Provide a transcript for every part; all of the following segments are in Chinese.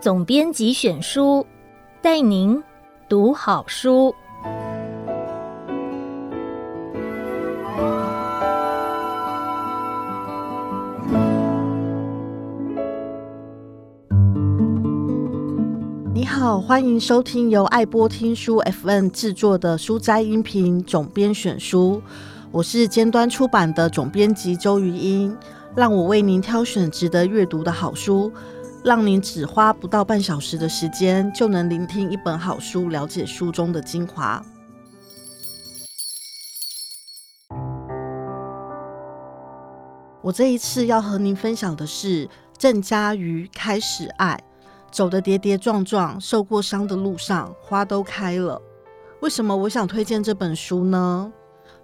总编辑选书，带您读好书。你好，欢迎收听由爱播听书 FN 制作的书斋音频总编选书。我是尖端出版的总编辑周瑜英，让我为您挑选值得阅读的好书。让您只花不到半小时的时间，就能聆听一本好书，了解书中的精华。我这一次要和您分享的是郑家瑜开始爱，走得跌跌撞撞，受过伤的路上，花都开了。为什么我想推荐这本书呢？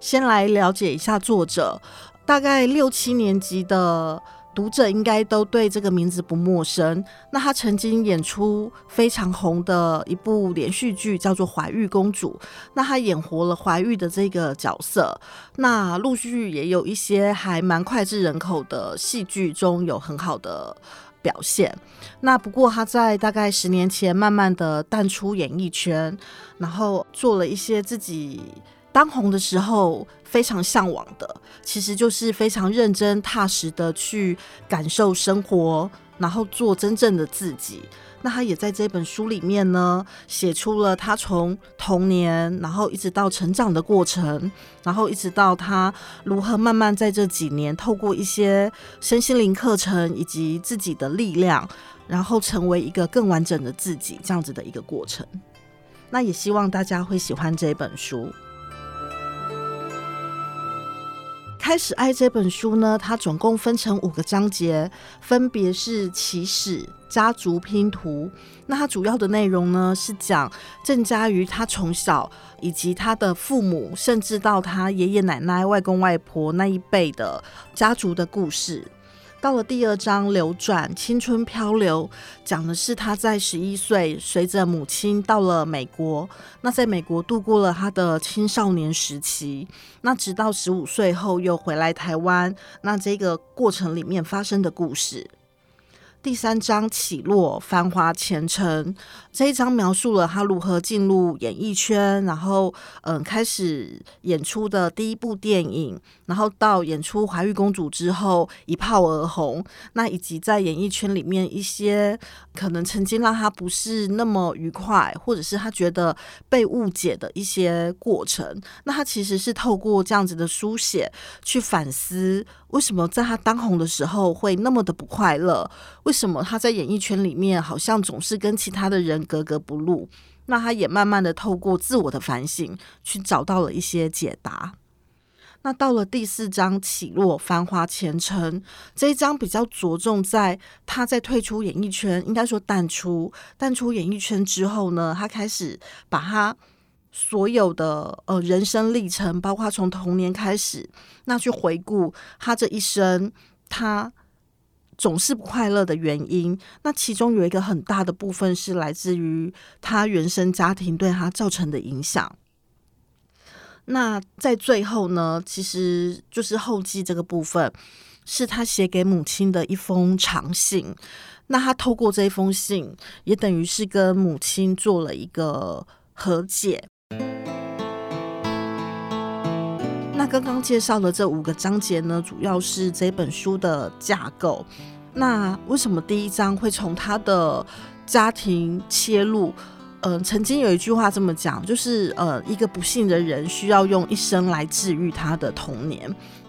先来了解一下作者，大概六七年级的。读者应该都对这个名字不陌生。那他曾经演出非常红的一部连续剧，叫做《怀玉公主》。那他演活了怀玉的这个角色。那陆续也有一些还蛮脍炙人口的戏剧中有很好的表现。那不过他在大概十年前慢慢的淡出演艺圈，然后做了一些自己。当红的时候非常向往的，其实就是非常认真踏实的去感受生活，然后做真正的自己。那他也在这本书里面呢，写出了他从童年，然后一直到成长的过程，然后一直到他如何慢慢在这几年透过一些身心灵课程以及自己的力量，然后成为一个更完整的自己，这样子的一个过程。那也希望大家会喜欢这本书。开始爱这本书呢，它总共分成五个章节，分别是起始、家族拼图。那它主要的内容呢，是讲郑家瑜他从小以及他的父母，甚至到他爷爷奶奶、外公外婆那一辈的家族的故事。到了第二章流转青春漂流，讲的是他在十一岁随着母亲到了美国，那在美国度过了他的青少年时期，那直到十五岁后又回来台湾，那这个过程里面发生的故事。第三章起落繁华前程，这一章描述了他如何进入演艺圈，然后嗯开始演出的第一部电影，然后到演出怀玉公主之后一炮而红，那以及在演艺圈里面一些可能曾经让他不是那么愉快，或者是他觉得被误解的一些过程，那他其实是透过这样子的书写去反思。为什么在他当红的时候会那么的不快乐？为什么他在演艺圈里面好像总是跟其他的人格格不入？那他也慢慢的透过自我的反省，去找到了一些解答。那到了第四章起落繁华前程这一章，比较着重在他在退出演艺圈，应该说淡出淡出演艺圈之后呢，他开始把他。所有的呃人生历程，包括从童年开始，那去回顾他这一生，他总是不快乐的原因。那其中有一个很大的部分是来自于他原生家庭对他造成的影响。那在最后呢，其实就是后记这个部分，是他写给母亲的一封长信。那他透过这一封信，也等于是跟母亲做了一个和解。刚刚介绍的这五个章节呢，主要是这本书的架构。那为什么第一章会从他的家庭切入？嗯、曾经有一句话这么讲，就是呃，一个不幸的人需要用一生来治愈他的童年。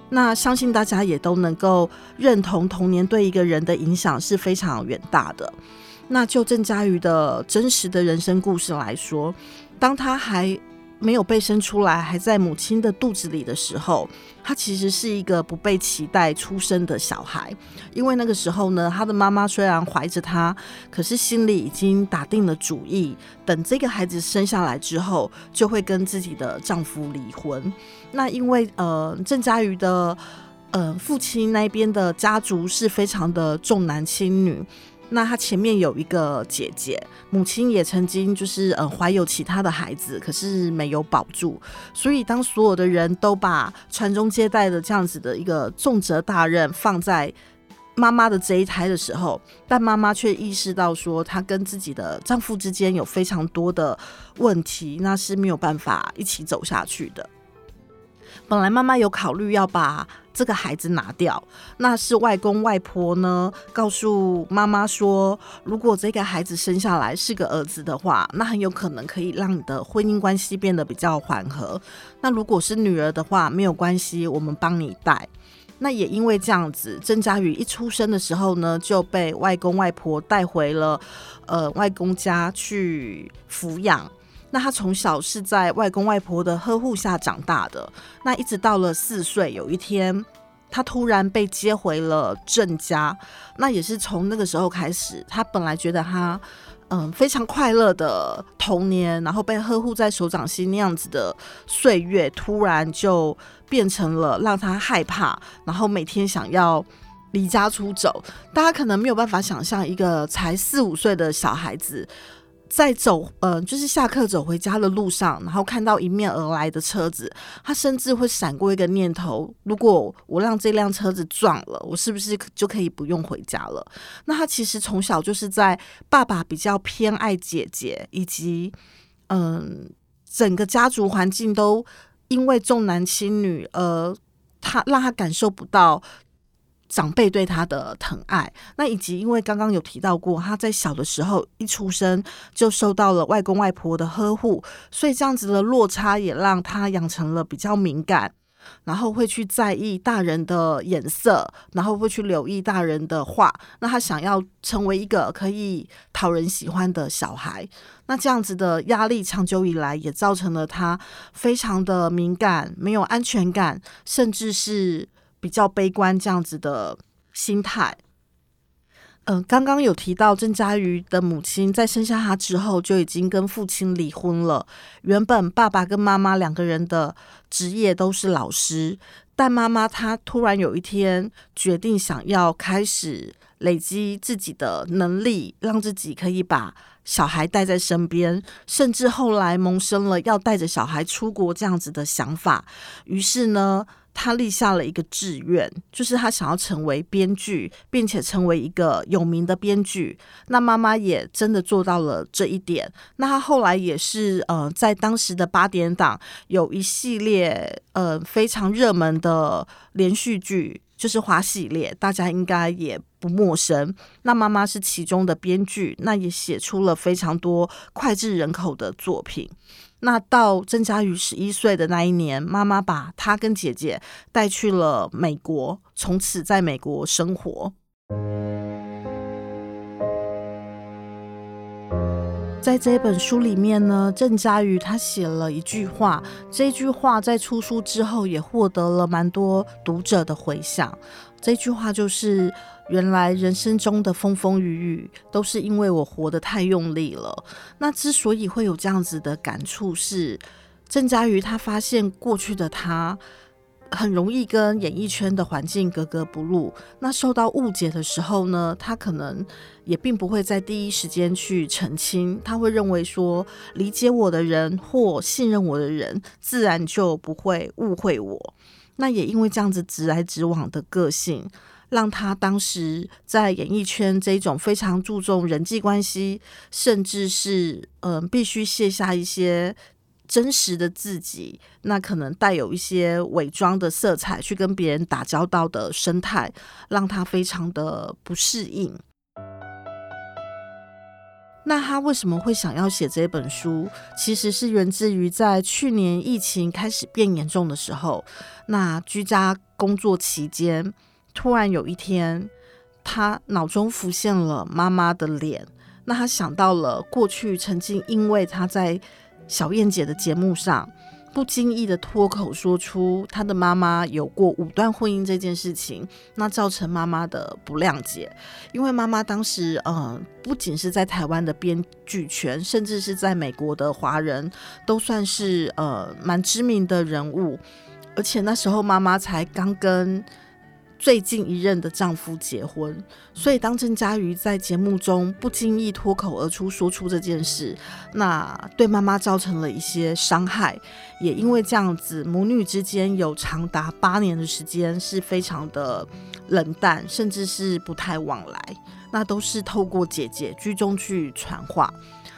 那相信大家也都能够认同，童年对一个人的影响是非常远大的。那就郑嘉瑜的真实的人生故事来说，当他还没有被生出来，还在母亲的肚子里的时候，他其实是一个不被期待出生的小孩。因为那个时候呢，他的妈妈虽然怀着他，可是心里已经打定了主意，等这个孩子生下来之后，就会跟自己的丈夫离婚。那因为呃，郑家瑜的呃父亲那边的家族是非常的重男轻女。那他前面有一个姐姐，母亲也曾经就是呃怀有其他的孩子，可是没有保住。所以当所有的人都把传宗接代的这样子的一个重责大任放在妈妈的这一胎的时候，但妈妈却意识到说，她跟自己的丈夫之间有非常多的问题，那是没有办法一起走下去的。本来妈妈有考虑要把这个孩子拿掉，那是外公外婆呢告诉妈妈说，如果这个孩子生下来是个儿子的话，那很有可能可以让你的婚姻关系变得比较缓和。那如果是女儿的话，没有关系，我们帮你带。那也因为这样子，郑家瑜一出生的时候呢，就被外公外婆带回了呃外公家去抚养。那他从小是在外公外婆的呵护下长大的。那一直到了四岁，有一天他突然被接回了郑家。那也是从那个时候开始，他本来觉得他嗯非常快乐的童年，然后被呵护在手掌心那样子的岁月，突然就变成了让他害怕，然后每天想要离家出走。大家可能没有办法想象，一个才四五岁的小孩子。在走，呃，就是下课走回家的路上，然后看到迎面而来的车子，他甚至会闪过一个念头：如果我让这辆车子撞了，我是不是就可以不用回家了？那他其实从小就是在爸爸比较偏爱姐姐，以及嗯，整个家族环境都因为重男轻女，而他让他感受不到。长辈对他的疼爱，那以及因为刚刚有提到过，他在小的时候一出生就受到了外公外婆的呵护，所以这样子的落差也让他养成了比较敏感，然后会去在意大人的眼色，然后会去留意大人的话。那他想要成为一个可以讨人喜欢的小孩，那这样子的压力长久以来也造成了他非常的敏感，没有安全感，甚至是。比较悲观这样子的心态，嗯、刚刚有提到郑嘉瑜的母亲在生下他之后就已经跟父亲离婚了。原本爸爸跟妈妈两个人的职业都是老师，但妈妈她突然有一天决定想要开始累积自己的能力，让自己可以把小孩带在身边，甚至后来萌生了要带着小孩出国这样子的想法。于是呢，他立下了一个志愿，就是他想要成为编剧，并且成为一个有名的编剧。那妈妈也真的做到了这一点。那他后来也是呃，在当时的八点档有一系列呃非常热门的连续剧，就是花系列，大家应该也不陌生。那妈妈是其中的编剧，那也写出了非常多脍炙人口的作品。那到郑家瑜十一岁的那一年，妈妈把她跟姐姐带去了美国，从此在美国生活。在这本书里面呢，郑家瑜他写了一句话，这句话在出书之后也获得了蛮多读者的回响。这句话就是。原来人生中的风风雨雨都是因为我活得太用力了。那之所以会有这样子的感触，是郑家瑜他发现过去的他很容易跟演艺圈的环境格格不入。那受到误解的时候呢，他可能也并不会在第一时间去澄清。他会认为说，理解我的人或信任我的人，自然就不会误会我。那也因为这样子直来直往的个性。让他当时在演艺圈这种非常注重人际关系，甚至是嗯、必须卸下一些真实的自己，那可能带有一些伪装的色彩去跟别人打交道的生态，让他非常的不适应。那他为什么会想要写这本书？其实是源自于在去年疫情开始变严重的时候，那居家工作期间。突然有一天，他脑中浮现了妈妈的脸。那他想到了过去曾经因为他在小燕姐的节目上不经意的脱口说出她的妈妈有过五段婚姻这件事情，那造成妈妈的不谅解。因为妈妈当时，嗯、不仅是在台湾的编剧圈，甚至是在美国的华人都算是呃蛮知名的人物。而且那时候妈妈才刚跟最近一任的丈夫结婚，所以当郑嘉瑜在节目中不经意脱口而出说出这件事，那对妈妈造成了一些伤害，也因为这样子，母女之间有长达八年的时间是非常的冷淡，甚至是不太往来，那都是透过姐姐居中去传话，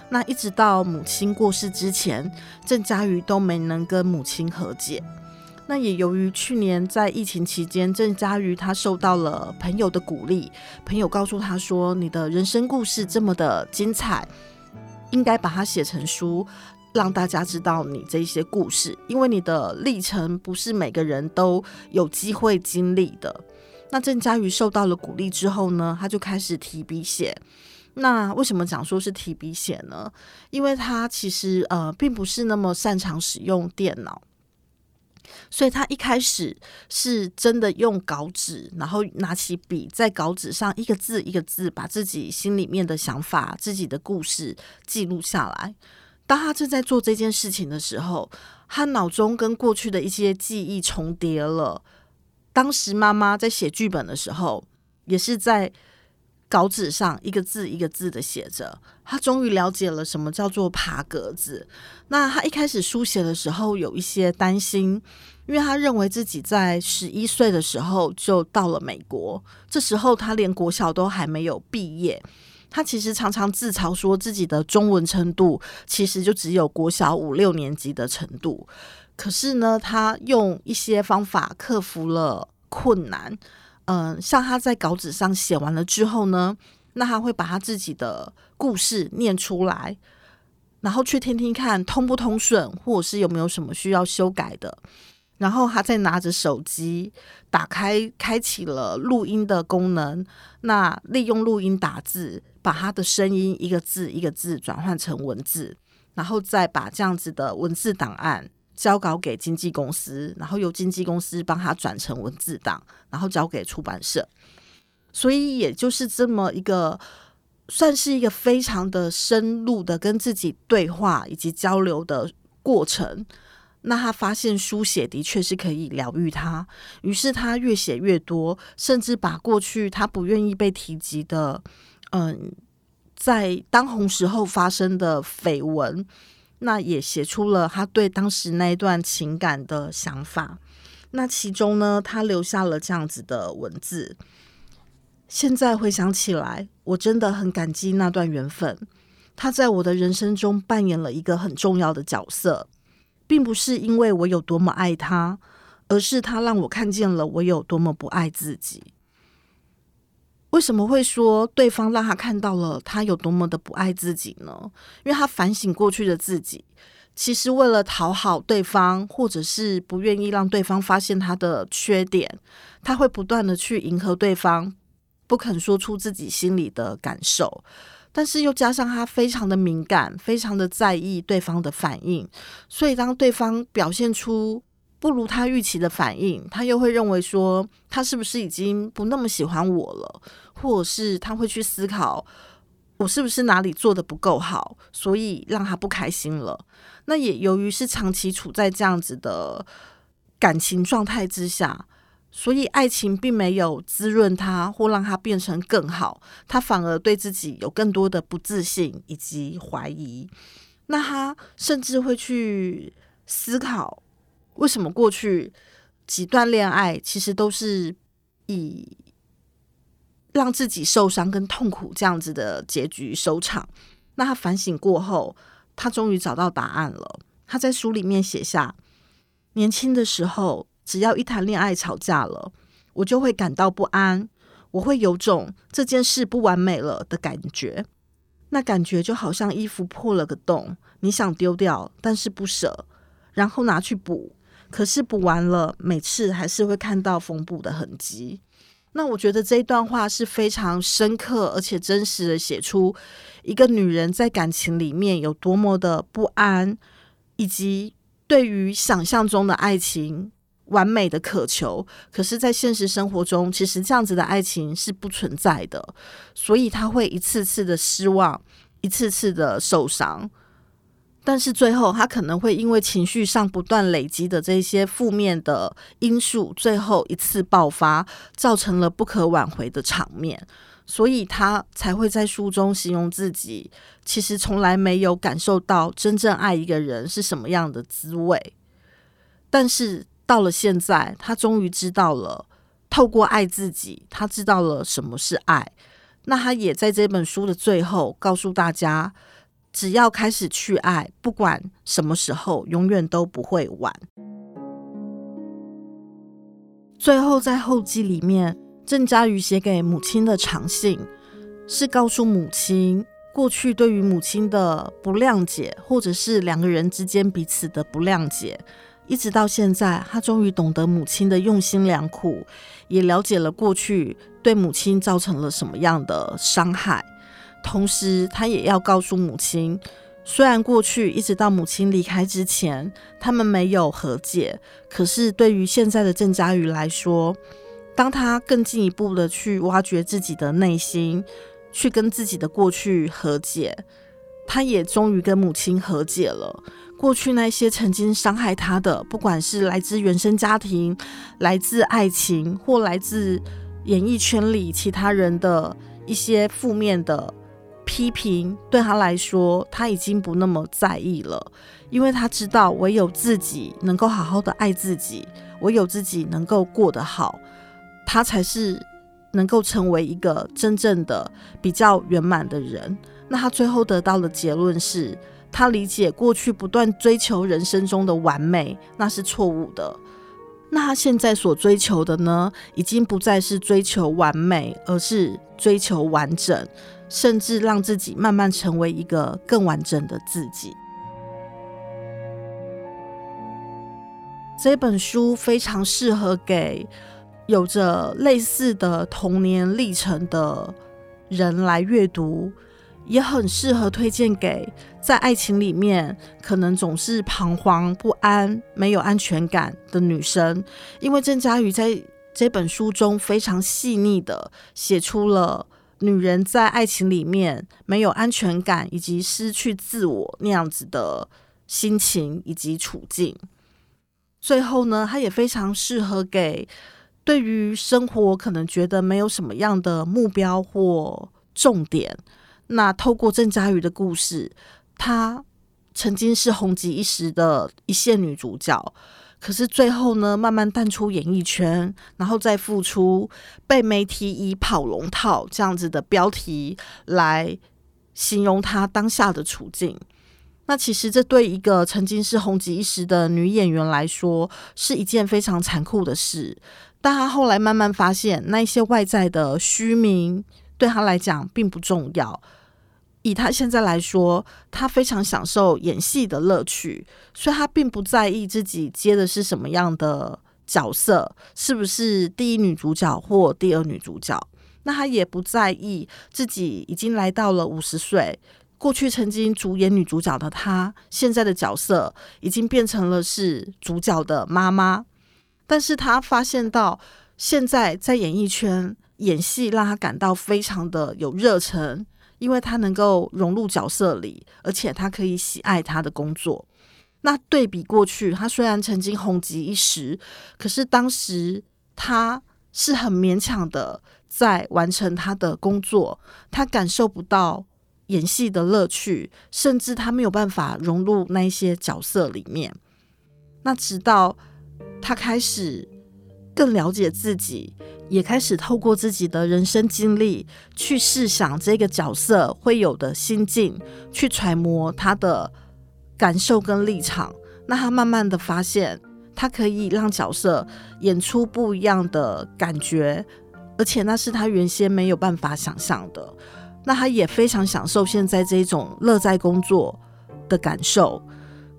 那一直到母亲过世之前，郑嘉瑜都没能跟母亲和解。那也由于去年在疫情期间，郑佳瑜他受到了朋友的鼓励，朋友告诉他说：“你的人生故事这么的精彩，应该把它写成书，让大家知道你这些故事，因为你的历程不是每个人都有机会经历的。”那郑佳瑜受到了鼓励之后呢，他就开始提笔写。那为什么讲说是提笔写呢？因为他其实呃并不是那么擅长使用电脑。所以他一开始是真的用稿纸，然后拿起笔，在稿纸上一个字一个字，把自己心里面的想法、自己的故事记录下来。当他正在做这件事情的时候，他脑中跟过去的一些记忆重叠了。当时妈妈在写剧本的时候，也是在。稿纸上一个字一个字的写着，他终于了解了什么叫做爬格子。那他一开始书写的时候有一些担心，因为他认为自己在十一岁的时候就到了美国，这时候他连国小都还没有毕业。他其实常常自嘲说自己的中文程度其实就只有国小五六年级的程度。可是呢，他用一些方法克服了困难。嗯，像他在稿纸上写完了之后呢，那他会把他自己的故事念出来，然后去听听看通不通顺，或者是有没有什么需要修改的。然后他再拿着手机打开，开启了录音的功能，那利用录音打字，把他的声音一个字一个字转换成文字，然后再把这样子的文字档案。交稿给经纪公司，然后由经纪公司帮他转成文字档，然后交给出版社。所以也就是这么一个，算是一个非常的深入的跟自己对话以及交流的过程。那他发现书写的确是可以疗愈他，于是他越写越多，甚至把过去他不愿意被提及的，嗯，在当红时候发生的绯闻。那也写出了他对当时那一段情感的想法。那其中呢，他留下了这样子的文字。现在回想起来，我真的很感激那段缘分。他在我的人生中扮演了一个很重要的角色，并不是因为我有多么爱他，而是他让我看见了我有多么不爱自己。为什么会说对方让他看到了他有多么的不爱自己呢？因为他反省过去的自己，其实为了讨好对方，或者是不愿意让对方发现他的缺点，他会不断的去迎合对方，不肯说出自己心里的感受。但是又加上他非常的敏感，非常的在意对方的反应，所以当对方表现出不如他预期的反应，他又会认为说他是不是已经不那么喜欢我了，或者是他会去思考我是不是哪里做得不够好，所以让他不开心了。那也由于是长期处在这样子的感情状态之下，所以爱情并没有滋润他或让他变成更好，他反而对自己有更多的不自信以及怀疑。那他甚至会去思考。为什么过去几段恋爱其实都是以让自己受伤跟痛苦这样子的结局收场？那他反省过后，他终于找到答案了。他在书里面写下：年轻的时候，只要一谈恋爱吵架了，我就会感到不安，我会有种这件事不完美了的感觉。那感觉就好像衣服破了个洞，你想丢掉，但是不舍，然后拿去补。可是补完了，每次还是会看到缝补的痕迹。那我觉得这一段话是非常深刻而且真实的，写出一个女人在感情里面有多么的不安，以及对于想象中的爱情完美的渴求。可是，在现实生活中，其实这样子的爱情是不存在的，所以她会一次次的失望，一次次的受伤。但是最后他可能会因为情绪上不断累积的这些负面的因素，最后一次爆发，造成了不可挽回的场面，所以他才会在书中形容自己其实从来没有感受到真正爱一个人是什么样的滋味。但是到了现在，他终于知道了，透过爱自己，他知道了什么是爱。那他也在这本书的最后告诉大家。只要开始去爱，不管什么时候，永远都不会晚。最后，在后记里面，郑家瑜写给母亲的长信，是告诉母亲过去对于母亲的不谅解，或者是两个人之间彼此的不谅解，一直到现在，他终于懂得母亲的用心良苦，也了解了过去对母亲造成了什么样的伤害。同时，他也要告诉母亲，虽然过去一直到母亲离开之前，他们没有和解，可是对于现在的郑家瑜来说，当他更进一步的去挖掘自己的内心，去跟自己的过去和解，他也终于跟母亲和解了。过去那些曾经伤害他的，不管是来自原生家庭、来自爱情，或来自演艺圈里其他人的一些负面的。批评对他来说，他已经不那么在意了，因为他知道唯有自己能够好好的爱自己，唯有自己能够过得好，他才是能够成为一个真正的比较圆满的人。那他最后得到的结论是，他理解过去不断追求人生中的完美，那是错误的。那他现在所追求的呢，已经不再是追求完美，而是追求完整。甚至让自己慢慢成为一个更完整的自己。这本书非常适合给有着类似的童年历程的人来阅读，也很适合推荐给在爱情里面可能总是彷徨不安、没有安全感的女生，因为郑家瑜在这本书中非常细腻的写出了。女人在爱情里面没有安全感，以及失去自我那样子的心情以及处境。最后呢，它也非常适合给对于生活可能觉得没有什么样的目标或重点。那透过郑家瑜的故事，她曾经是红极一时的一线女主角。可是最后呢，慢慢淡出演艺圈，然后再复出，被媒体以“跑龙套”这样子的标题来形容她当下的处境。那其实这对一个曾经是红极一时的女演员来说，是一件非常残酷的事。但她后来慢慢发现，那一些外在的虚名对她来讲并不重要。以他现在来说，他非常享受演戏的乐趣，所以他并不在意自己接的是什么样的角色，是不是第一女主角或第二女主角。那他也不在意自己已经来到了五十岁，过去曾经主演女主角的他，现在的角色已经变成了是主角的妈妈。但是他发现到，现在在演艺圈演戏，让他感到非常的有热忱。因为他能够融入角色里，而且他可以喜爱他的工作。那对比过去，他虽然曾经红极一时，可是当时他是很勉强的在完成他的工作，他感受不到演戏的乐趣，甚至他没有办法融入那一些角色里面。那直到他开始更了解自己。也开始透过自己的人生经历去试想这个角色会有的心境，去揣摩他的感受跟立场。那他慢慢的发现，他可以让角色演出不一样的感觉，而且那是他原先没有办法想象的。那他也非常享受现在这种乐在工作的感受。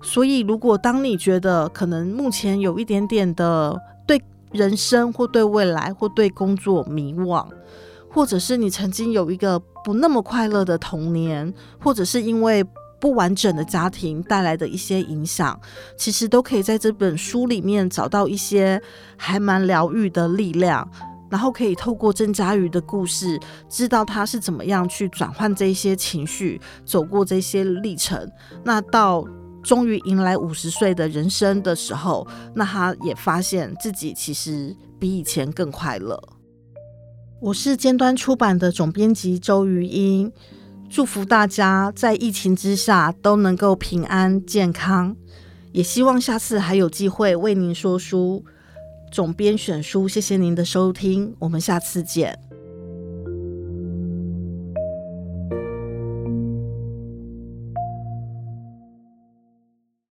所以，如果当你觉得可能目前有一点点的。人生或对未来或对工作迷惘，或者是你曾经有一个不那么快乐的童年，或者是因为不完整的家庭带来的一些影响，其实都可以在这本书里面找到一些还蛮疗愈的力量，然后可以透过郑家瑜的故事，知道他是怎么样去转换这些情绪，走过这些历程，那到终于迎来五十岁的人生的时候，那他也发现自己其实比以前更快乐。我是尖端出版的总编辑周瑜英，祝福大家在疫情之下都能够平安健康，也希望下次还有机会为您说书。总编选书，谢谢您的收听，我们下次见。